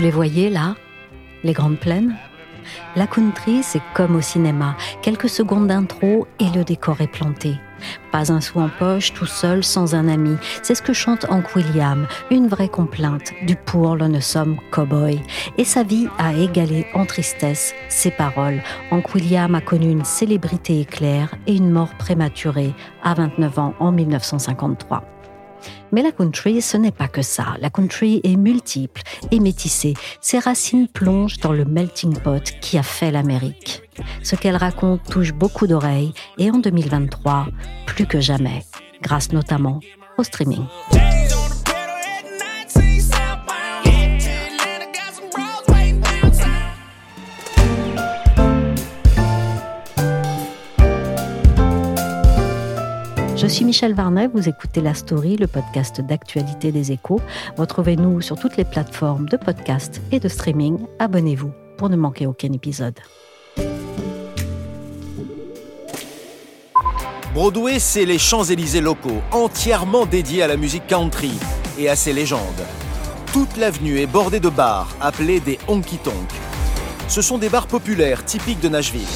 Vous les voyez là Les grandes plaines? La country, c'est comme au cinéma. Quelques secondes d'intro et le décor est planté. Pas un sou en poche, tout seul, sans un ami. C'est ce que chante Hank William, une vraie complainte du pour somme cowboy. Et sa vie a égalé en tristesse ses paroles. Hank William a connu une célébrité éclair et une mort prématurée à 29 ans en 1953. Mais la country, ce n'est pas que ça. La country est multiple et métissée. Ses racines plongent dans le melting pot qui a fait l'Amérique. Ce qu'elle raconte touche beaucoup d'oreilles et en 2023, plus que jamais, grâce notamment au streaming. Je suis Michel Varnet, vous écoutez La Story, le podcast d'actualité des échos. Retrouvez-nous sur toutes les plateformes de podcast et de streaming. Abonnez-vous pour ne manquer aucun épisode. Broadway, c'est les Champs-Élysées locaux, entièrement dédiés à la musique country et à ses légendes. Toute l'avenue est bordée de bars, appelés des honky-tonk. Ce sont des bars populaires, typiques de Nashville.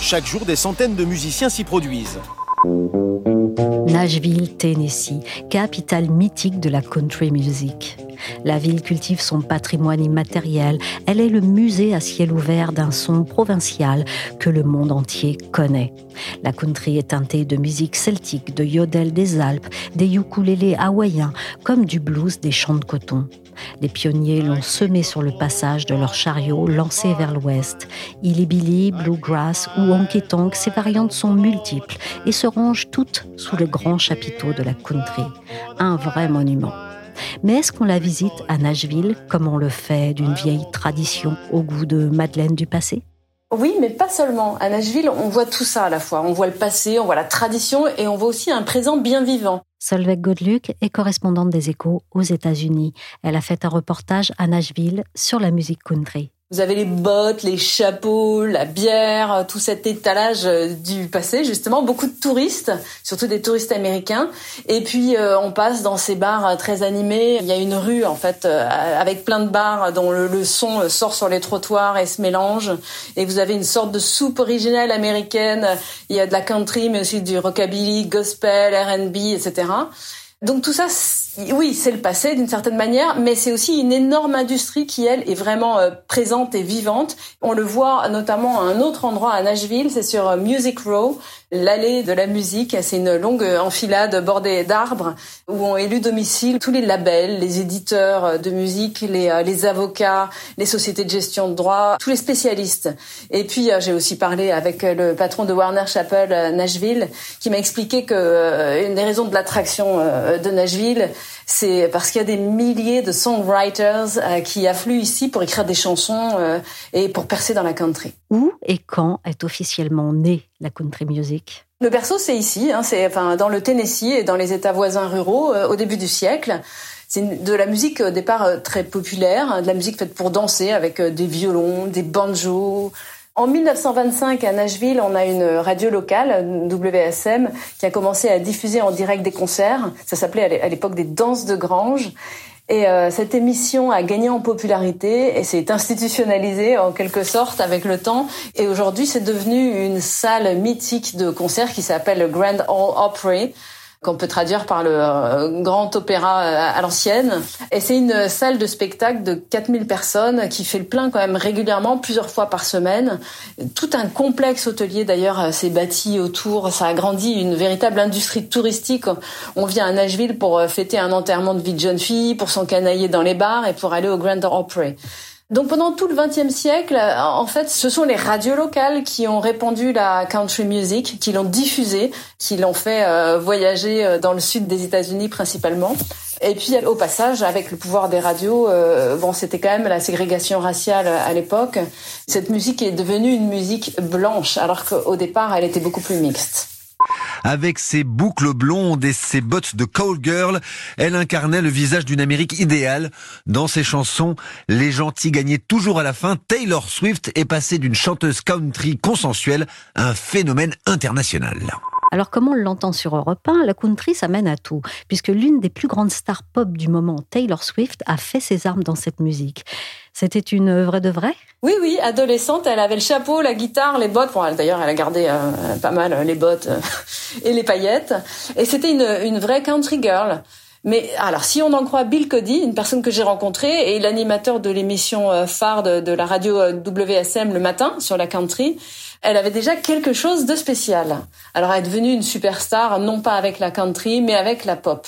Chaque jour, des centaines de musiciens s'y produisent. Nashville, Tennessee, capitale mythique de la country music. La ville cultive son patrimoine immatériel. Elle est le musée à ciel ouvert d'un son provincial que le monde entier connaît. La country est teintée de musique celtique, de yodel des Alpes, des ukulélés hawaïens, comme du blues des champs de coton. Les pionniers l'ont semé sur le passage de leurs chariots lancés vers l'ouest. Illy bluegrass ou honky tonk, ces variantes sont multiples et se rangent toutes sous le grand chapiteau de la country. Un vrai monument. Mais est-ce qu'on la visite à Nashville comme on le fait d'une vieille tradition au goût de Madeleine du passé? Oui, mais pas seulement. À Nashville, on voit tout ça à la fois. On voit le passé, on voit la tradition et on voit aussi un présent bien vivant. Solveig Godluc est correspondante des échos aux États-Unis. Elle a fait un reportage à Nashville sur la musique country. Vous avez les bottes, les chapeaux, la bière, euh, tout cet étalage euh, du passé, justement. Beaucoup de touristes, surtout des touristes américains. Et puis, euh, on passe dans ces bars très animés. Il y a une rue, en fait, avec plein de bars dont le, son sort sur les trottoirs et se mélange. Et vous avez une sorte de soupe originelle américaine. Il y a de la country, mais aussi du rockabilly, gospel, R&B, etc. Donc tout ça, oui, c'est le passé d'une certaine manière, mais c'est aussi une énorme industrie qui, elle, est vraiment euh, présente et vivante. On le voit notamment à un autre endroit à Nashville, c'est sur euh, Music Row, l'allée de la musique. C'est une longue enfilade bordée d'arbres où ont élu domicile tous les labels, les éditeurs euh, de musique, les, avocats, les sociétés de gestion de droit, tous les spécialistes. Et puis, j'ai aussi parlé avec le patron de Warner Chappell Nashville qui m'a expliqué que une des raisons de l'attraction de Nashville, c'est parce qu'il y a des milliers de songwriters euh, qui affluent ici pour écrire des chansons euh, et pour percer dans la country. Où et quand est officiellement née la country music? Le berceau, c'est ici, hein, c'est enfin dans le Tennessee et dans les États voisins ruraux euh, au début du siècle. C'est de la musique au départ très populaire, hein, de la musique faite pour danser avec des violons, des banjos, en 1925, à Nashville, on a une radio locale, WSM, qui a commencé à diffuser en direct des concerts. Ça s'appelait à l'époque des danses de grange. Et euh, cette émission a gagné en popularité et s'est institutionnalisée en quelque sorte avec le temps. Et aujourd'hui, c'est devenu une salle mythique de concert qui s'appelle le Grand Ole Opry qu'on peut traduire par le euh, grand opéra euh, à l'ancienne. Et c'est une salle de spectacle de 4000 personnes qui fait le plein quand même régulièrement, plusieurs fois par semaine. Tout un complexe hôtelier d'ailleurs euh, s'est bâti autour. Ça a grandi une véritable industrie touristique. On vient à Nashville pour fêter un enterrement de vie de jeune fille, pour s'encanailler dans les bars et pour aller au Grand Opry. Donc pendant tout le XXe siècle, en fait, ce sont les radios locales qui ont répandu la country music, qui l'ont diffusée, qui l'ont fait euh, voyager euh, dans le sud des États-Unis principalement. Et puis au passage, avec le pouvoir des radios, euh, bon, c'était quand même la ségrégation raciale à l'époque. Cette musique est devenue une musique blanche, alors qu'au départ, elle était beaucoup plus mixte. Avec ses boucles blondes et ses bottes de call girl, elle incarnait le visage d'une Amérique idéale. Dans ses chansons, les gentils gagnaient toujours à la fin. Taylor Swift est passée d'une chanteuse country consensuelle à un phénomène international. Alors comment on l'entend sur Europe 1 La country, ça mène à tout, puisque l'une des plus grandes stars pop du moment, Taylor Swift, a fait ses armes dans cette musique. C'était une vraie de vraie? Oui, oui, adolescente, elle avait le chapeau, la guitare, les bottes. Bon, d'ailleurs, elle a gardé euh, pas mal euh, les bottes euh, et les paillettes. Et c'était une, vraie country girl. Mais alors, si on en croit Bill Cody, une personne que j'ai rencontrée et l'animateur de l'émission phare de, la radio WSM le matin sur la country, elle avait déjà quelque chose de spécial. Alors, elle est devenue une superstar, non pas avec la country, mais avec la pop.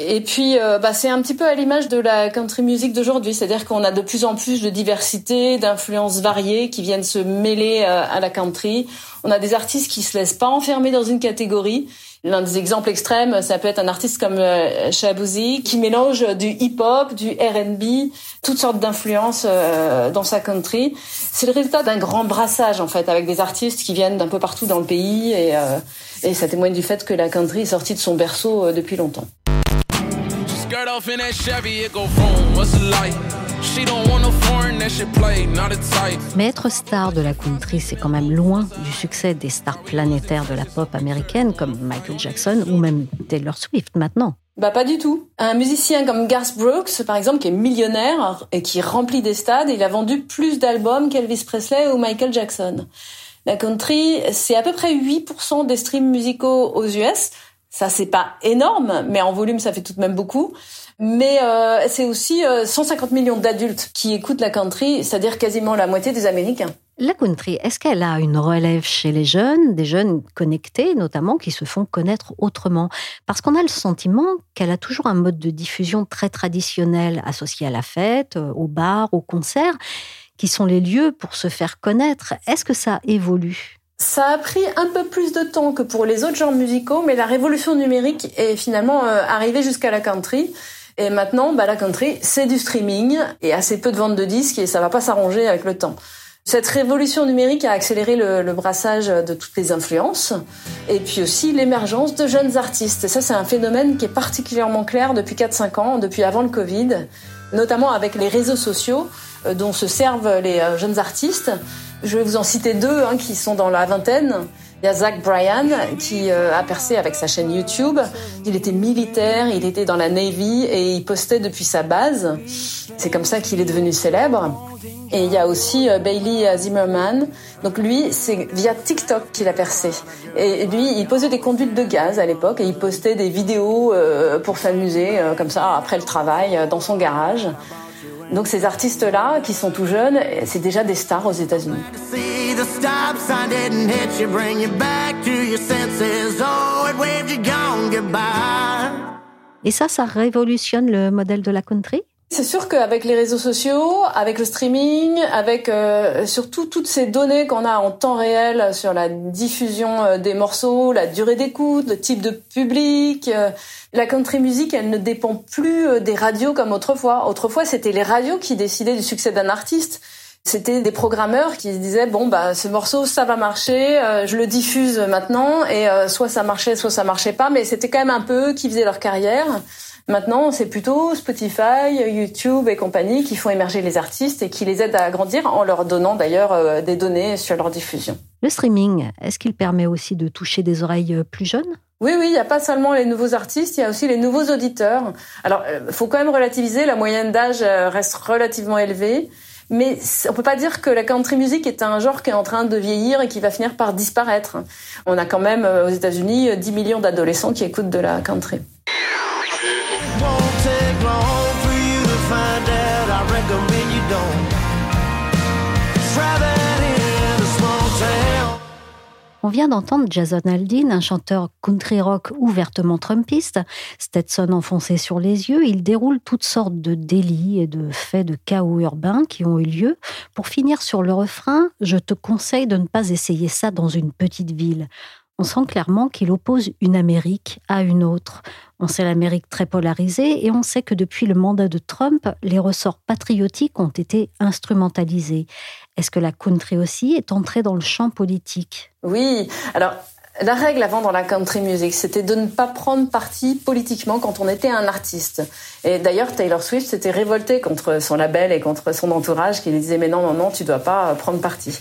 Et puis, euh, bah, c'est un petit peu à l'image de la country music d'aujourd'hui, c'est-à-dire qu'on a de plus en plus de diversité, d'influences variées qui viennent se mêler euh, à la country. On a des artistes qui se laissent pas enfermer dans une catégorie. L'un des exemples extrêmes, ça peut être un artiste comme euh, Shabuzi qui mélange du hip-hop, du R&B, toutes sortes d'influences euh, dans sa country. C'est le résultat d'un grand brassage en fait, avec des artistes qui viennent d'un peu partout dans le pays et, et ça témoigne du fait que la country est sortie de son berceau depuis longtemps. Mais être star de la country, c'est quand même loin du succès des stars planétaires de la pop américaine comme Michael Jackson ou même Taylor Swift maintenant. Bah pas du tout. Un musicien comme Garth Brooks, par exemple, qui est millionnaire et qui remplit des stades, il a vendu plus d'albums qu'Elvis Presley ou Michael Jackson. La country, c'est à peu près 8% des streams musicaux aux US. Ça, c'est pas énorme, mais en volume, ça fait tout de même beaucoup. Mais euh, c'est aussi 150 euh, millions d'adultes qui écoutent la country, c'est-à-dire quasiment la moitié des Américains. La country, est-ce qu'elle a une relève chez les jeunes, des jeunes connectés notamment, qui se font connaître autrement? Parce qu'on a le sentiment qu'elle a toujours un mode de diffusion très traditionnel associé à la fête, euh, au bar, au concert, qui sont les lieux pour se faire connaître. Est-ce que ça évolue? Ça a pris un peu plus de temps que pour les autres genres musicaux, mais la révolution numérique est finalement euh, arrivée jusqu'à la country. Et maintenant, bah, la country, c'est du streaming et assez peu de ventes de disques et ça va pas s'arranger avec le temps. Cette révolution numérique a accéléré le, le, brassage de toutes les influences et puis aussi l'émergence de jeunes artistes. Et ça, c'est un phénomène qui est particulièrement clair depuis 4-5 ans, depuis avant le Covid, notamment avec les réseaux sociaux dont se servent les euh, jeunes artistes. Je vais vous en citer deux hein, qui sont dans la vingtaine. Il y a Zach Bryan qui euh, a percé avec sa chaîne YouTube. Il était militaire, il était dans la Navy et il postait depuis sa base. C'est comme ça qu'il est devenu célèbre. Et il y a aussi euh, Bailey Zimmerman. Donc lui, c'est via TikTok qu'il a percé. Et lui, il posait des conduites de gaz à l'époque et il postait des vidéos euh, pour s'amuser comme ça après le travail dans son garage. Donc ces artistes-là, qui sont tout jeunes, c'est déjà des stars aux États-Unis. Et ça, ça révolutionne le modèle de la country? C'est sûr qu'avec les réseaux sociaux, avec le streaming, avec euh, surtout toutes ces données qu'on a en temps réel sur la diffusion euh, des morceaux, la durée d'écoute, le type de public, euh, la country music, elle ne dépend plus des radios comme autrefois. Autrefois, c'était les radios qui décidaient du succès d'un artiste. C'était des programmeurs qui se disaient bon bah ce morceau ça va marcher, je le diffuse maintenant et soit ça marchait soit ça marchait pas, mais c'était quand même un peu eux qui faisaient leur carrière. Maintenant, c'est plutôt Spotify, YouTube et compagnie qui font émerger les artistes et qui les aident à grandir en leur donnant d'ailleurs euh, des données sur leur diffusion. Le streaming, est-ce qu'il permet aussi de toucher des oreilles euh, plus jeunes? Oui, oui, il n'y a pas seulement les nouveaux artistes, il y a aussi les nouveaux auditeurs. Alors, euh, faut quand même relativiser, la moyenne d'âge reste relativement élevée, mais on peut pas dire que la country music est un genre qui est en train de vieillir et qui va finir par disparaître. On a quand même aux États-Unis 10 millions d'adolescents qui écoutent de la country. On vient d'entendre Jason Aldean, un chanteur country rock ouvertement trumpiste, Stetson enfoncé sur les yeux. Il déroule toutes sortes de délits et de faits de chaos urbains qui ont eu lieu. Pour finir sur le refrain, je te conseille de ne pas essayer ça dans une petite ville. On sent clairement qu'il oppose une Amérique à une autre. On sait l'Amérique très polarisée et on sait que depuis le mandat de Trump, les ressorts patriotiques ont été instrumentalisés. Est-ce que la country aussi est entrée dans le champ politique? Oui, alors la règle avant dans la country music, c'était de ne pas prendre parti politiquement quand on était un artiste. Et d'ailleurs, Taylor Swift s'était révoltée contre son label et contre son entourage qui lui disait mais non, non, non, tu dois pas prendre parti.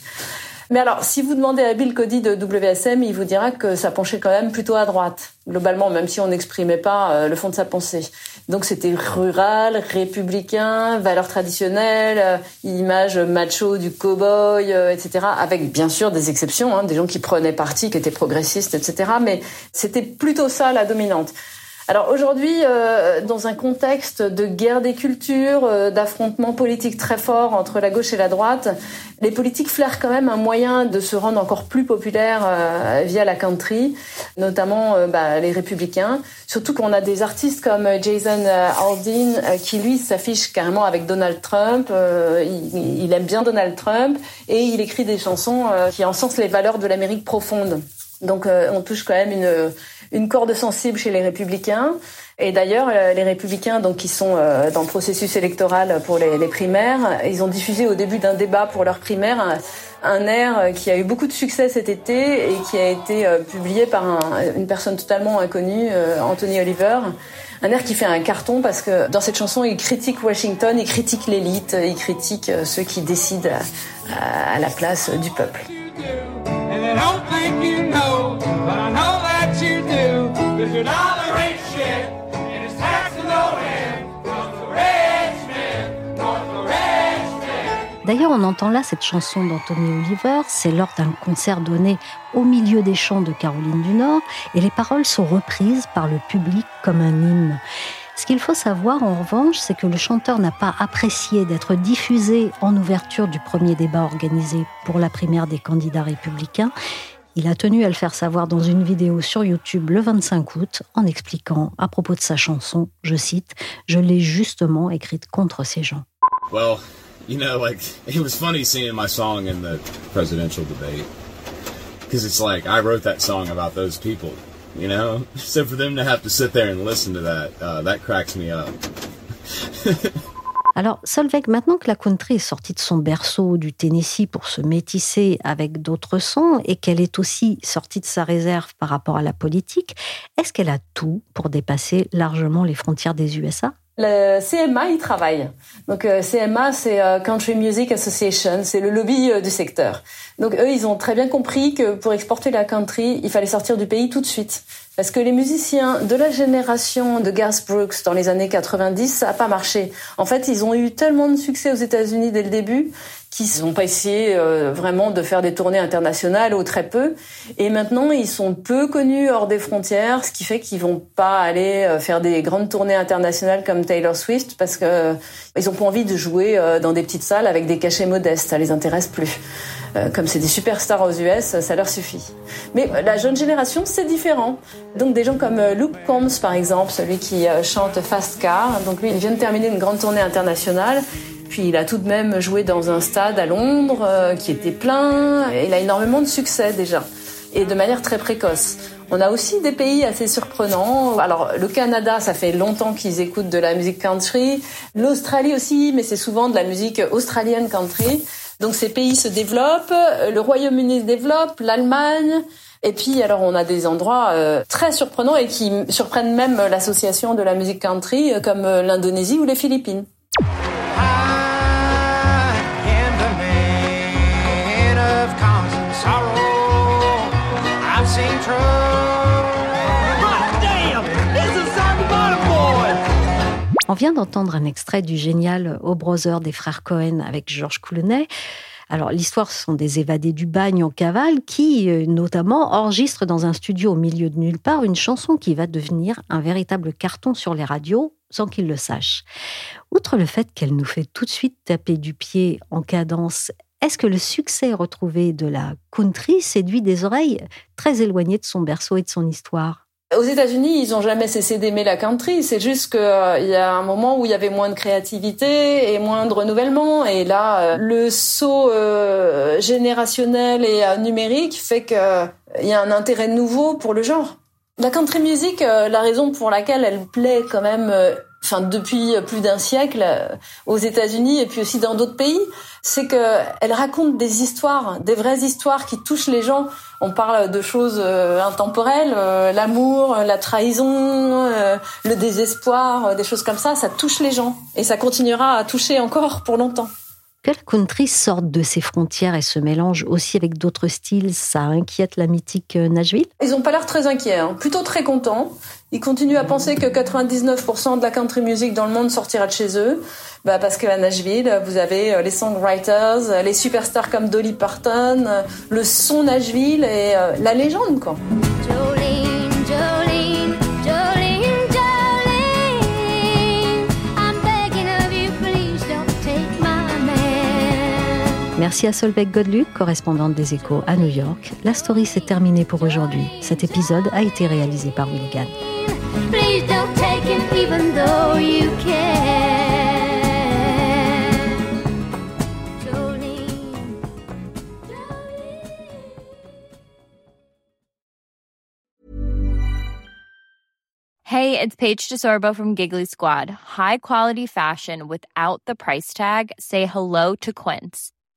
Mais alors, si vous demandez à Bill Cody de WSM, il vous dira que ça penchait quand même plutôt à droite, globalement, même si on n'exprimait pas euh, le fond de sa pensée. Donc c'était rural, républicain, valeurs traditionnelles, euh, image macho du cow-boy, euh, etc. Avec bien sûr des exceptions, hein, des gens qui prenaient parti, qui étaient progressistes, etc. Mais c'était plutôt ça la dominante. Alors aujourd'hui, euh, dans un contexte de guerre des cultures, euh, d'affrontements politiques très forts entre la gauche et la droite, les politiques flairent quand même un moyen de se rendre encore plus populaire euh, via la country, notamment bah, les républicains. Surtout qu'on a des artistes comme Jason Aldean qui lui s'affiche carrément avec Donald Trump. Il, il, aime bien Donald Trump et il écrit des chansons qui encensent les valeurs de l'Amérique profonde. Donc on touche quand même une une corde sensible chez les républicains. Et d'ailleurs, euh, les républicains, donc qui sont euh, dans le processus électoral pour les, primaires, ils ont diffusé au début d'un débat pour leur primaire un, air qui a eu beaucoup de succès cet été et qui a été euh, publié par une personne totalement inconnue, Anthony Oliver. Un air qui fait un carton parce que dans cette chanson, il critique Washington, il critique l'élite, il critique ceux qui décident à la place du peuple. D'ailleurs, on entend là cette chanson d'Anthony Oliver, c'est lors d'un concert donné au milieu des champs de Caroline du Nord, et les paroles sont reprises par le public comme un hymne. Ce qu'il faut savoir en revanche, c'est que le chanteur n'a pas apprécié d'être diffusé en ouverture du premier débat organisé pour la primaire des candidats républicains il a tenu à le faire savoir dans une vidéo sur YouTube le 25 août en expliquant à propos de sa chanson, je cite, Je l'ai justement écrite contre ces gens. Well, you know, like, it was funny seeing my song in the presidential debate. Because it's like, I wrote that song about those people, you know? So for them to have to sit there and listen to that, uh, that cracks me up. Alors, Solveig, maintenant que la country est sortie de son berceau du Tennessee pour se métisser avec d'autres sons et qu'elle est aussi sortie de sa réserve par rapport à la politique, est-ce qu'elle a tout pour dépasser largement les frontières des USA le CMA y travaille. Donc euh, CMA, c'est euh, Country Music Association, c'est le lobby euh, du secteur. Donc eux, ils ont très bien compris que pour exporter la country, il fallait sortir du pays tout de suite. Parce que les musiciens de la génération de Garth Brooks dans les années 90, ça n'a pas marché. En fait, ils ont eu tellement de succès aux États-Unis dès le début qu'ils n'ont pas essayé euh, vraiment de faire des tournées internationales ou très peu. Et maintenant, ils sont peu connus hors des frontières, ce qui fait qu'ils vont pas aller euh, faire des grandes tournées internationales comme Taylor Swift parce que euh, ils ont pas envie de jouer dans des petites salles avec des cachets modestes. Ça les intéresse plus. Comme c'est des superstars aux US, ça leur suffit. Mais la jeune génération, c'est différent. Donc des gens comme Luke Combs, par exemple, celui qui chante Fast Car. Donc lui, il vient de terminer une grande tournée internationale. Puis il a tout de même joué dans un stade à Londres euh, qui était plein. Il a énormément de succès déjà, et de manière très précoce. On a aussi des pays assez surprenants. Alors le Canada, ça fait longtemps qu'ils écoutent de la musique country. L'Australie aussi, mais c'est souvent de la musique australienne country. Donc ces pays se développent. Le Royaume-Uni se développe, l'Allemagne. Et puis alors on a des endroits euh, très surprenants et qui surprennent même l'association de la musique country, euh, comme l'Indonésie ou les Philippines. Vient d'entendre un extrait du génial Au Brother des frères Cohen avec Georges Clooney. Alors l'histoire, ce sont des évadés du bagne en cavale qui, euh, notamment, enregistrent dans un studio au milieu de nulle part une chanson qui va devenir un véritable carton sur les radios sans qu'ils le sachent. Outre le fait qu'elle nous fait tout de suite taper du pied en cadence est-ce que le succès retrouvé de la country séduit des oreilles très éloignées de son berceau et de son histoire? Aux États-Unis, ils ont jamais cessé d'aimer la country. C'est juste qu'il euh, y a un moment où il y avait moins de créativité et moins de renouvellement. Et là, euh, le saut euh, générationnel et numérique fait qu'il y a un intérêt nouveau pour le genre. La country music, la raison pour laquelle elle plaît quand même enfin depuis plus d'un siècle euh, aux États-Unis et puis aussi dans d'autres pays, c'est que elle raconte des histoires, des vraies histoires qui touchent les gens. On parle de choses euh, intemporelles, euh, l'amour, la trahison, le désespoir, des choses comme ça, ça touche les gens et ça continuera à toucher encore pour longtemps. Que la country sorte de ses frontières et se mélange aussi avec d'autres styles, ça inquiète la mythique Nashville? Ils ont pas l'air très inquiets, hein. plutôt très contents. Ils continuent à penser que 99% de la country music dans le monde sortira de chez eux, bah parce qu'à Nashville, vous avez euh, les songwriters, euh, les superstars comme Dolly Parton, euh, le son Nashville et la légende quoi. Merci à Solveig Godluc, correspondante des Échos à New York. La story s'est terminée pour aujourd'hui. Cet épisode a été réalisé par Willigan. Please don't take him even though you can. Hey, it's Paige DeSorbo from Giggly Squad. High quality fashion without the price tag? Say hello to Quince.